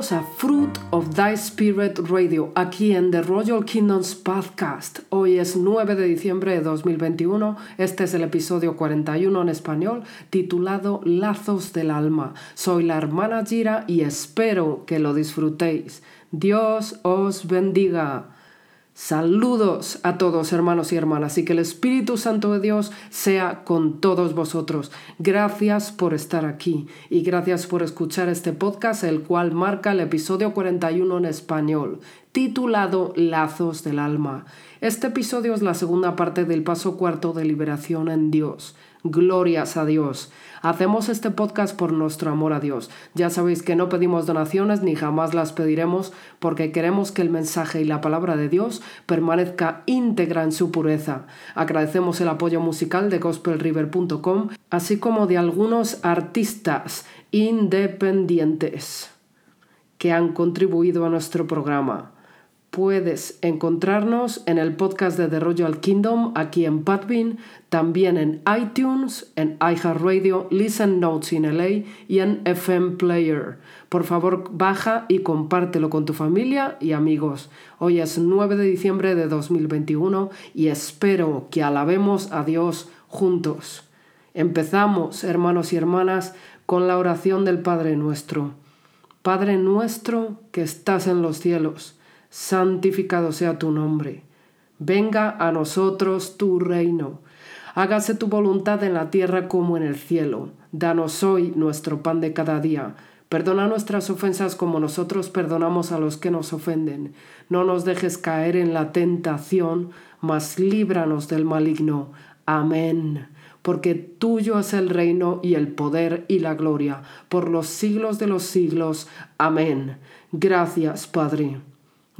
A Fruit of Thy Spirit Radio, aquí en The Royal Kingdoms Podcast. Hoy es 9 de diciembre de 2021. Este es el episodio 41 en español, titulado Lazos del Alma. Soy la hermana Gira y espero que lo disfrutéis. Dios os bendiga. Saludos a todos hermanos y hermanas y que el Espíritu Santo de Dios sea con todos vosotros. Gracias por estar aquí y gracias por escuchar este podcast, el cual marca el episodio 41 en español, titulado Lazos del Alma. Este episodio es la segunda parte del paso cuarto de liberación en Dios. Glorias a Dios. Hacemos este podcast por nuestro amor a Dios. Ya sabéis que no pedimos donaciones ni jamás las pediremos porque queremos que el mensaje y la palabra de Dios permanezca íntegra en su pureza. Agradecemos el apoyo musical de gospelriver.com, así como de algunos artistas independientes que han contribuido a nuestro programa. Puedes encontrarnos en el podcast de The Royal Kingdom aquí en Padbean, también en iTunes, en iHeartRadio, Listen Notes in LA y en FM Player. Por favor, baja y compártelo con tu familia y amigos. Hoy es 9 de diciembre de 2021 y espero que alabemos a Dios juntos. Empezamos, hermanos y hermanas, con la oración del Padre nuestro. Padre nuestro que estás en los cielos santificado sea tu nombre. Venga a nosotros tu reino. Hágase tu voluntad en la tierra como en el cielo. Danos hoy nuestro pan de cada día. Perdona nuestras ofensas como nosotros perdonamos a los que nos ofenden. No nos dejes caer en la tentación, mas líbranos del maligno. Amén. Porque tuyo es el reino y el poder y la gloria, por los siglos de los siglos. Amén. Gracias, Padre.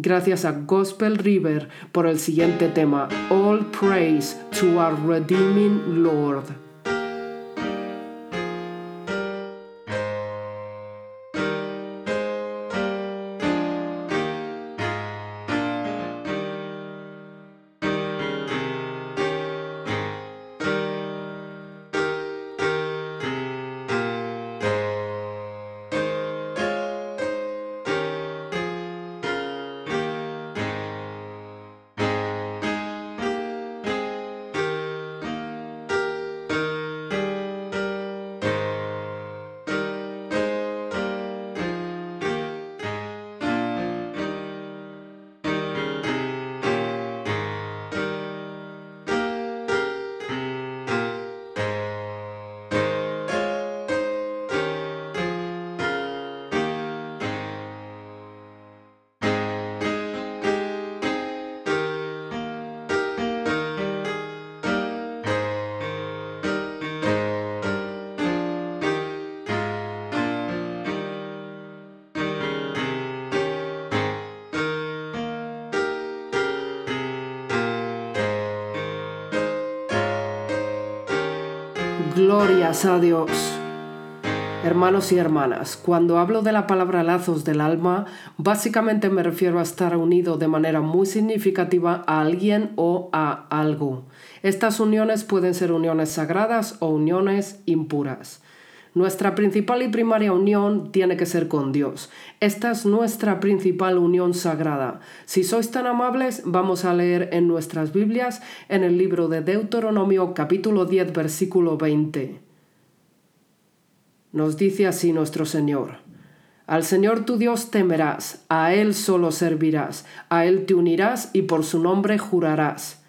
Gracias a Gospel River por el siguiente tema, All Praise to our Redeeming Lord. Glorias a Dios. Hermanos y hermanas, cuando hablo de la palabra lazos del alma, básicamente me refiero a estar unido de manera muy significativa a alguien o a algo. Estas uniones pueden ser uniones sagradas o uniones impuras. Nuestra principal y primaria unión tiene que ser con Dios. Esta es nuestra principal unión sagrada. Si sois tan amables, vamos a leer en nuestras Biblias en el libro de Deuteronomio capítulo 10 versículo 20. Nos dice así nuestro Señor. Al Señor tu Dios temerás, a Él solo servirás, a Él te unirás y por su nombre jurarás.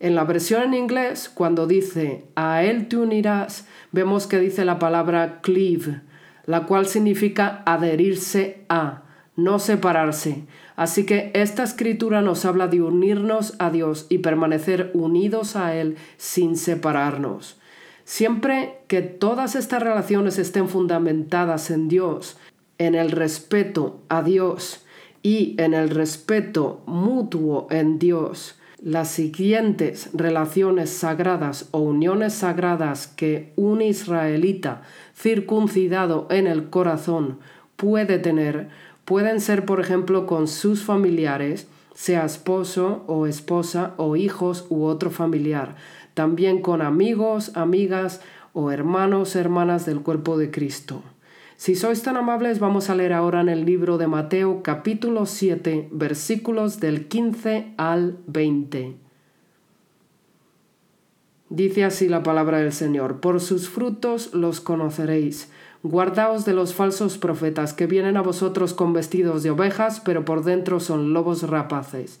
En la versión en inglés, cuando dice a él te unirás, vemos que dice la palabra cleave, la cual significa adherirse a, no separarse. Así que esta escritura nos habla de unirnos a Dios y permanecer unidos a Él sin separarnos. Siempre que todas estas relaciones estén fundamentadas en Dios, en el respeto a Dios y en el respeto mutuo en Dios, las siguientes relaciones sagradas o uniones sagradas que un israelita circuncidado en el corazón puede tener pueden ser, por ejemplo, con sus familiares, sea esposo o esposa o hijos u otro familiar, también con amigos, amigas o hermanos, hermanas del cuerpo de Cristo. Si sois tan amables, vamos a leer ahora en el libro de Mateo capítulo 7, versículos del 15 al 20. Dice así la palabra del Señor, por sus frutos los conoceréis. Guardaos de los falsos profetas que vienen a vosotros con vestidos de ovejas, pero por dentro son lobos rapaces.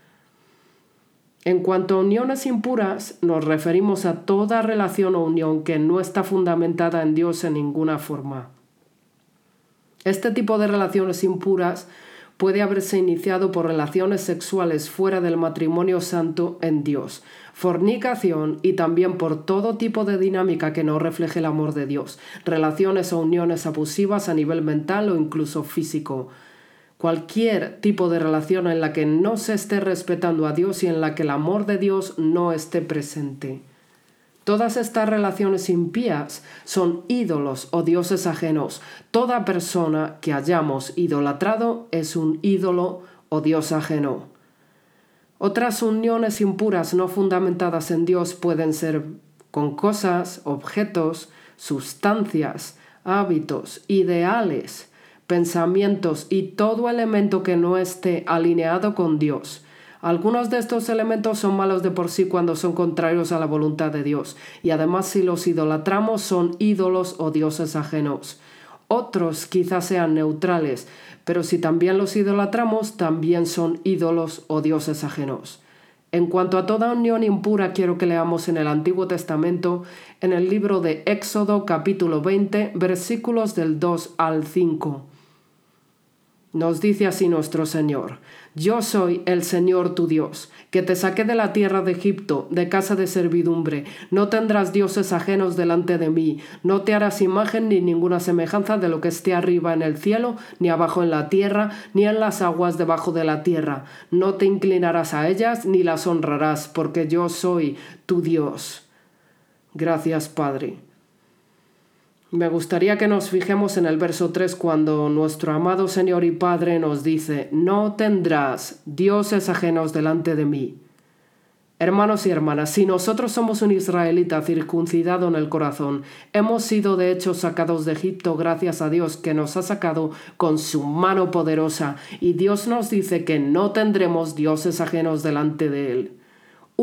En cuanto a uniones impuras, nos referimos a toda relación o unión que no está fundamentada en Dios en ninguna forma. Este tipo de relaciones impuras puede haberse iniciado por relaciones sexuales fuera del matrimonio santo en Dios, fornicación y también por todo tipo de dinámica que no refleje el amor de Dios, relaciones o uniones abusivas a nivel mental o incluso físico, cualquier tipo de relación en la que no se esté respetando a Dios y en la que el amor de Dios no esté presente. Todas estas relaciones impías son ídolos o dioses ajenos. Toda persona que hayamos idolatrado es un ídolo o dios ajeno. Otras uniones impuras no fundamentadas en Dios pueden ser con cosas, objetos, sustancias, hábitos, ideales, pensamientos y todo elemento que no esté alineado con Dios. Algunos de estos elementos son malos de por sí cuando son contrarios a la voluntad de Dios, y además si los idolatramos son ídolos o dioses ajenos. Otros quizás sean neutrales, pero si también los idolatramos, también son ídolos o dioses ajenos. En cuanto a toda unión impura, quiero que leamos en el Antiguo Testamento, en el libro de Éxodo capítulo 20, versículos del 2 al 5. Nos dice así nuestro Señor, Yo soy el Señor tu Dios, que te saqué de la tierra de Egipto, de casa de servidumbre. No tendrás dioses ajenos delante de mí, no te harás imagen ni ninguna semejanza de lo que esté arriba en el cielo, ni abajo en la tierra, ni en las aguas debajo de la tierra. No te inclinarás a ellas, ni las honrarás, porque yo soy tu Dios. Gracias, Padre. Me gustaría que nos fijemos en el verso 3 cuando nuestro amado Señor y Padre nos dice, no tendrás dioses ajenos delante de mí. Hermanos y hermanas, si nosotros somos un israelita circuncidado en el corazón, hemos sido de hecho sacados de Egipto gracias a Dios que nos ha sacado con su mano poderosa, y Dios nos dice que no tendremos dioses ajenos delante de Él.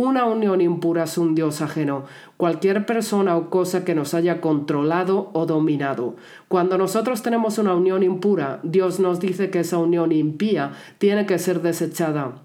Una unión impura es un Dios ajeno, cualquier persona o cosa que nos haya controlado o dominado. Cuando nosotros tenemos una unión impura, Dios nos dice que esa unión impía tiene que ser desechada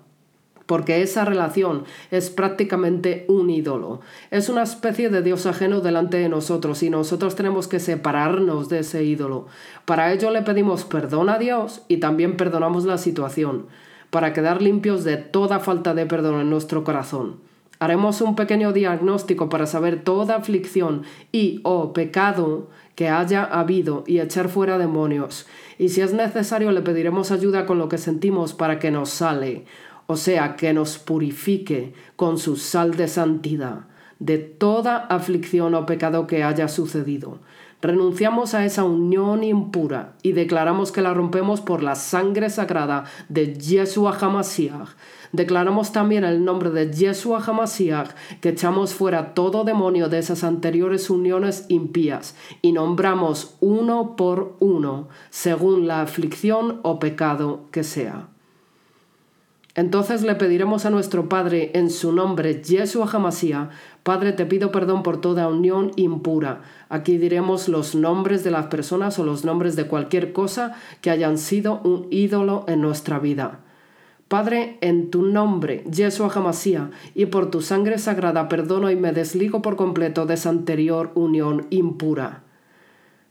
porque esa relación es prácticamente un ídolo. Es una especie de Dios ajeno delante de nosotros y nosotros tenemos que separarnos de ese ídolo. Para ello le pedimos perdón a Dios y también perdonamos la situación para quedar limpios de toda falta de perdón en nuestro corazón. Haremos un pequeño diagnóstico para saber toda aflicción y o pecado que haya habido y echar fuera demonios. Y si es necesario le pediremos ayuda con lo que sentimos para que nos sale, o sea, que nos purifique con su sal de santidad de toda aflicción o pecado que haya sucedido. Renunciamos a esa unión impura y declaramos que la rompemos por la sangre sagrada de Yeshua HaMashiach. Declaramos también el nombre de Yeshua HaMashiach que echamos fuera todo demonio de esas anteriores uniones impías y nombramos uno por uno según la aflicción o pecado que sea. Entonces le pediremos a nuestro Padre en su nombre, Yeshua Hamasía, Padre, te pido perdón por toda unión impura. Aquí diremos los nombres de las personas o los nombres de cualquier cosa que hayan sido un ídolo en nuestra vida. Padre, en tu nombre, Yeshua Hamasía, y por tu sangre sagrada perdono y me desligo por completo de esa anterior unión impura.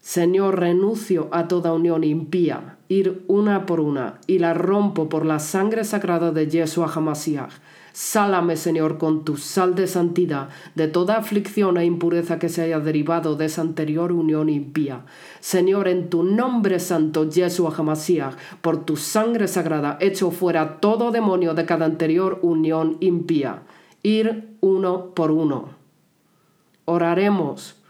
Señor, renuncio a toda unión impía, ir una por una, y la rompo por la sangre sagrada de Yeshua HaMashiach. Sálame, Señor, con tu sal de santidad de toda aflicción e impureza que se haya derivado de esa anterior unión impía. Señor, en tu nombre santo, Yeshua Hamashiach, por tu sangre sagrada, echo fuera todo demonio de cada anterior unión impía. Ir uno por uno. Oraremos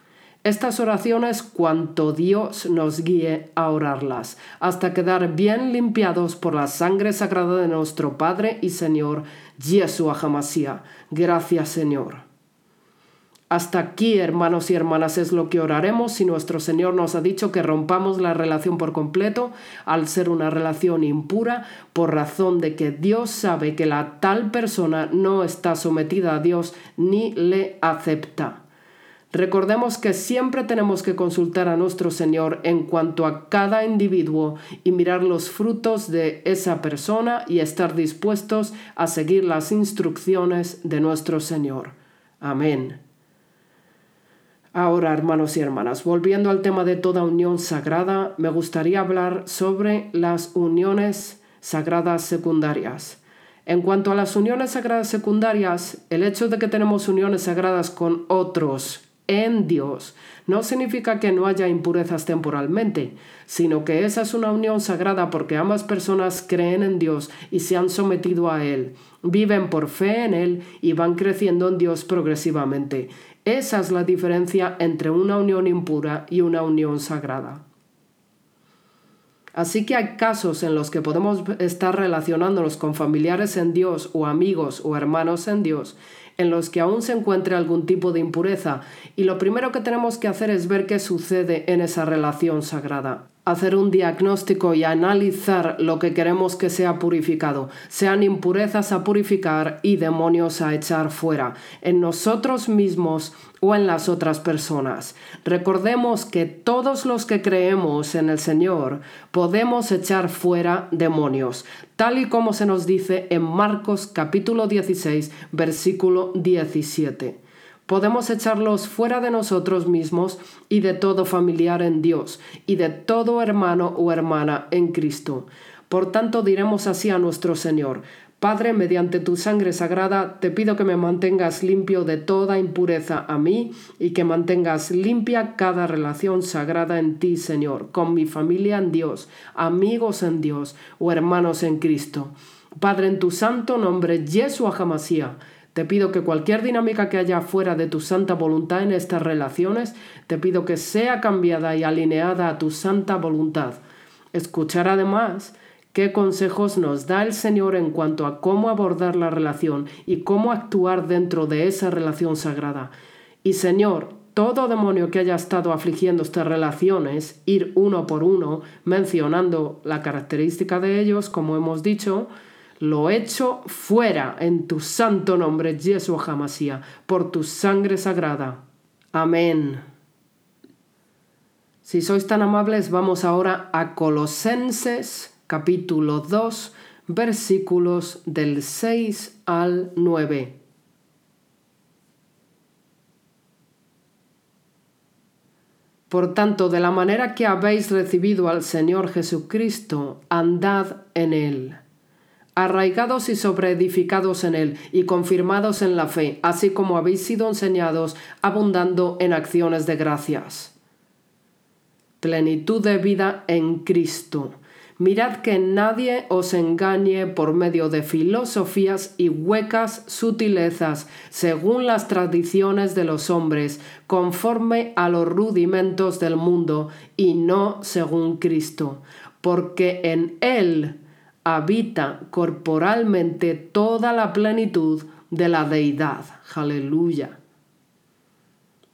estas oraciones cuanto Dios nos guíe a orarlas, hasta quedar bien limpiados por la sangre sagrada de nuestro Padre y Señor, Yeshua Hamasía. Gracias Señor. Hasta aquí, hermanos y hermanas, es lo que oraremos si nuestro Señor nos ha dicho que rompamos la relación por completo al ser una relación impura por razón de que Dios sabe que la tal persona no está sometida a Dios ni le acepta. Recordemos que siempre tenemos que consultar a nuestro Señor en cuanto a cada individuo y mirar los frutos de esa persona y estar dispuestos a seguir las instrucciones de nuestro Señor. Amén. Ahora, hermanos y hermanas, volviendo al tema de toda unión sagrada, me gustaría hablar sobre las uniones sagradas secundarias. En cuanto a las uniones sagradas secundarias, el hecho de que tenemos uniones sagradas con otros en Dios no significa que no haya impurezas temporalmente, sino que esa es una unión sagrada porque ambas personas creen en Dios y se han sometido a Él, viven por fe en Él y van creciendo en Dios progresivamente. Esa es la diferencia entre una unión impura y una unión sagrada. Así que hay casos en los que podemos estar relacionándonos con familiares en Dios o amigos o hermanos en Dios en los que aún se encuentre algún tipo de impureza y lo primero que tenemos que hacer es ver qué sucede en esa relación sagrada hacer un diagnóstico y analizar lo que queremos que sea purificado, sean impurezas a purificar y demonios a echar fuera, en nosotros mismos o en las otras personas. Recordemos que todos los que creemos en el Señor podemos echar fuera demonios, tal y como se nos dice en Marcos capítulo 16, versículo 17 podemos echarlos fuera de nosotros mismos y de todo familiar en Dios y de todo hermano o hermana en Cristo. Por tanto diremos así a nuestro Señor, Padre, mediante tu sangre sagrada, te pido que me mantengas limpio de toda impureza a mí y que mantengas limpia cada relación sagrada en ti, Señor, con mi familia en Dios, amigos en Dios o hermanos en Cristo. Padre, en tu santo nombre, Yeshua Hamasía, te pido que cualquier dinámica que haya fuera de tu santa voluntad en estas relaciones, te pido que sea cambiada y alineada a tu santa voluntad. Escuchar además qué consejos nos da el Señor en cuanto a cómo abordar la relación y cómo actuar dentro de esa relación sagrada. Y Señor, todo demonio que haya estado afligiendo estas relaciones, ir uno por uno, mencionando la característica de ellos, como hemos dicho, lo echo fuera en tu santo nombre, Yeshua Hamasía, por tu sangre sagrada. Amén. Si sois tan amables, vamos ahora a Colosenses capítulo 2, versículos del 6 al 9. Por tanto, de la manera que habéis recibido al Señor Jesucristo, andad en él arraigados y sobreedificados en él y confirmados en la fe, así como habéis sido enseñados, abundando en acciones de gracias. Plenitud de vida en Cristo. Mirad que nadie os engañe por medio de filosofías y huecas sutilezas, según las tradiciones de los hombres, conforme a los rudimentos del mundo, y no según Cristo, porque en Él habita corporalmente toda la plenitud de la deidad. Aleluya.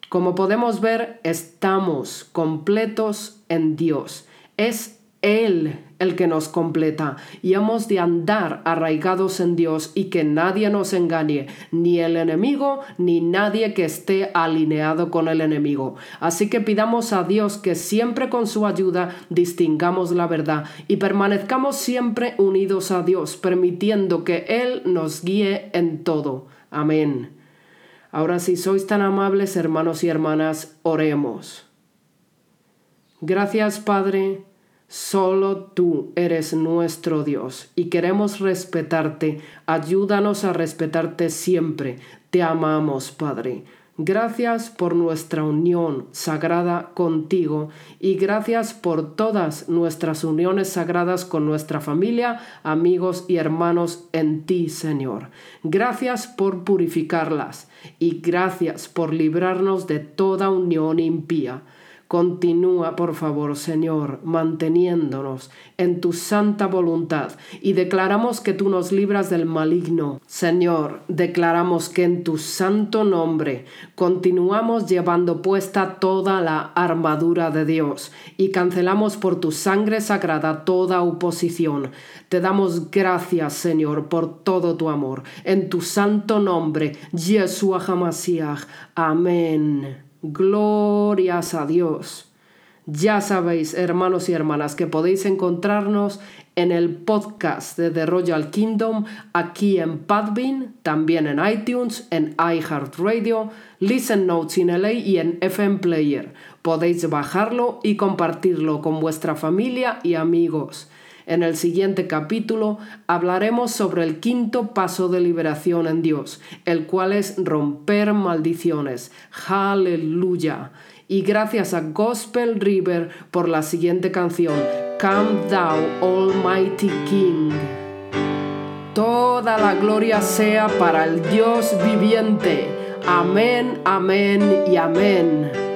Como podemos ver, estamos completos en Dios. Es él el que nos completa y hemos de andar arraigados en Dios y que nadie nos engañe, ni el enemigo ni nadie que esté alineado con el enemigo. Así que pidamos a Dios que siempre con su ayuda distingamos la verdad y permanezcamos siempre unidos a Dios, permitiendo que Él nos guíe en todo. Amén. Ahora si sois tan amables hermanos y hermanas, oremos. Gracias Padre Solo tú eres nuestro Dios y queremos respetarte. Ayúdanos a respetarte siempre. Te amamos, Padre. Gracias por nuestra unión sagrada contigo y gracias por todas nuestras uniones sagradas con nuestra familia, amigos y hermanos en ti, Señor. Gracias por purificarlas y gracias por librarnos de toda unión impía. Continúa, por favor, Señor, manteniéndonos en tu santa voluntad y declaramos que tú nos libras del maligno. Señor, declaramos que en tu santo nombre continuamos llevando puesta toda la armadura de Dios y cancelamos por tu sangre sagrada toda oposición. Te damos gracias, Señor, por todo tu amor. En tu santo nombre, Yeshua HaMashiach. Amén. Glorias a Dios. Ya sabéis, hermanos y hermanas, que podéis encontrarnos en el podcast de The Royal Kingdom aquí en Podbean, también en iTunes, en iHeartRadio, Listen Notes in LA y en FM Player. Podéis bajarlo y compartirlo con vuestra familia y amigos. En el siguiente capítulo hablaremos sobre el quinto paso de liberación en Dios, el cual es romper maldiciones. Aleluya. Y gracias a Gospel River por la siguiente canción, Come Thou Almighty King. Toda la gloria sea para el Dios viviente. Amén, amén y amén.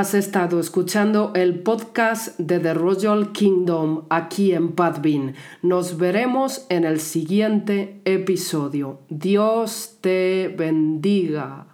Has estado escuchando el podcast de The Royal Kingdom aquí en Padvin. Nos veremos en el siguiente episodio. Dios te bendiga.